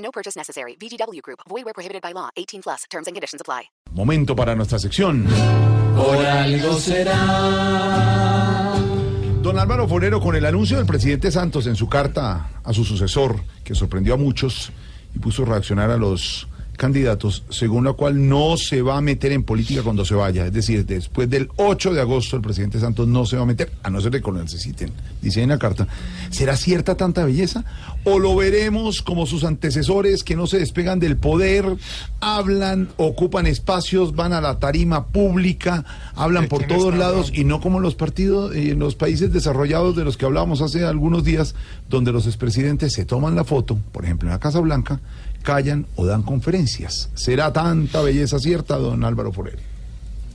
No purchase necessary. VGW Group. Void where prohibited by law. 18 plus. Terms and conditions apply. Momento para nuestra sección. Por algo será. Don Álvaro Forero, con el anuncio del presidente Santos en su carta a su sucesor, que sorprendió a muchos y puso a reaccionar a los candidatos, según la cual no se va a meter en política cuando se vaya. Es decir, después del 8 de agosto el presidente Santos no se va a meter, a no ser que lo necesiten, dice en la carta. ¿Será cierta tanta belleza? ¿O lo veremos como sus antecesores que no se despegan del poder, hablan, ocupan espacios, van a la tarima pública, hablan por todos lados y no como los partidos en los países desarrollados de los que hablábamos hace algunos días, donde los expresidentes se toman la foto, por ejemplo en la Casa Blanca, callan o dan conferencias. ¿Será tanta belleza cierta, don Álvaro Forero?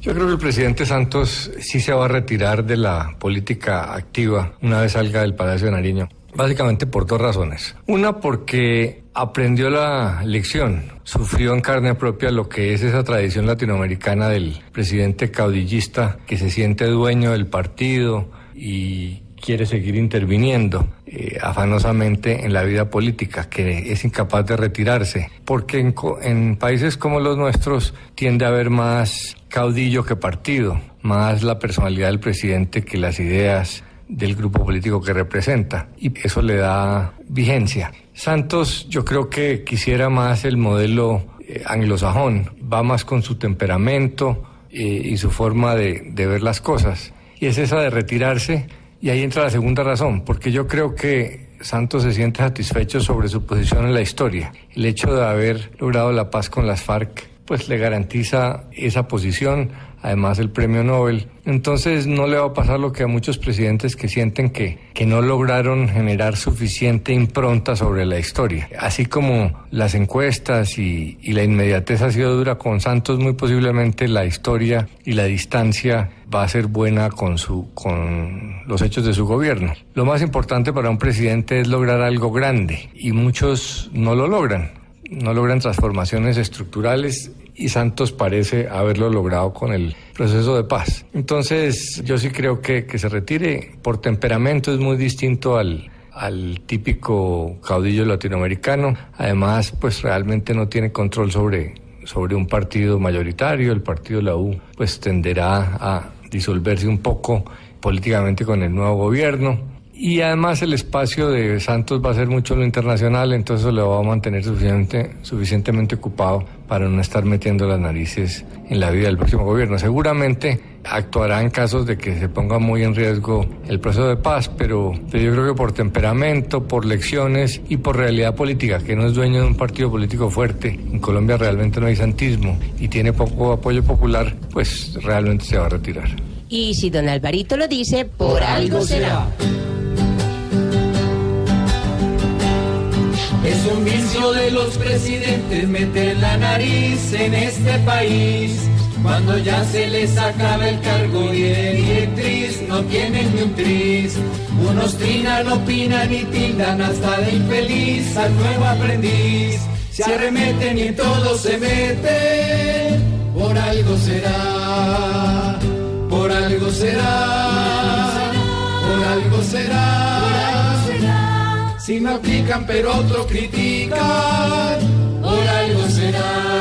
Yo creo que el presidente Santos sí se va a retirar de la política activa una vez salga del Palacio de Nariño. Básicamente por dos razones. Una porque aprendió la lección, sufrió en carne propia lo que es esa tradición latinoamericana del presidente caudillista que se siente dueño del partido y quiere seguir interviniendo eh, afanosamente en la vida política, que es incapaz de retirarse, porque en, en países como los nuestros tiende a haber más caudillo que partido, más la personalidad del presidente que las ideas del grupo político que representa. Y eso le da vigencia. Santos yo creo que quisiera más el modelo eh, anglosajón, va más con su temperamento eh, y su forma de, de ver las cosas. Y es esa de retirarse y ahí entra la segunda razón, porque yo creo que Santos se siente satisfecho sobre su posición en la historia. El hecho de haber logrado la paz con las FARC, pues le garantiza esa posición, además el premio Nobel. Entonces no le va a pasar lo que a muchos presidentes que sienten que, que no lograron generar suficiente impronta sobre la historia. Así como las encuestas y, la inmediatez ha sido dura con Santos, muy posiblemente la historia y la distancia va a ser buena con su con los hechos de su gobierno. Lo más importante para un presidente es lograr algo grande y muchos no lo logran. No logran transformaciones estructurales y Santos parece haberlo logrado con el proceso de paz. Entonces, yo sí creo que, que se retire. Por temperamento es muy distinto al, al típico caudillo latinoamericano. Además, pues realmente no tiene control sobre, sobre un partido mayoritario. El partido la U pues tenderá a disolverse un poco políticamente con el nuevo gobierno. Y además el espacio de Santos va a ser mucho lo internacional, entonces lo va a mantener suficiente, suficientemente ocupado para no estar metiendo las narices en la vida del próximo gobierno. Seguramente actuará en casos de que se ponga muy en riesgo el proceso de paz, pero, yo creo que por temperamento, por lecciones y por realidad política, que no es dueño de un partido político fuerte, en Colombia realmente no hay santismo y tiene poco apoyo popular, pues realmente se va a retirar. Y si don Alvarito lo dice, por, algo será. Es un vicio de los presidentes meter la nariz en este país. Cuando ya se les acaba el cargo y el directriz no tienen ni un tris. Unos trinan, opinan y tildan hasta de infeliz al nuevo aprendiz. Se arremeten y en todo se meten. Por algo será, por algo será, Si no aplican pero otros critican, por algo será.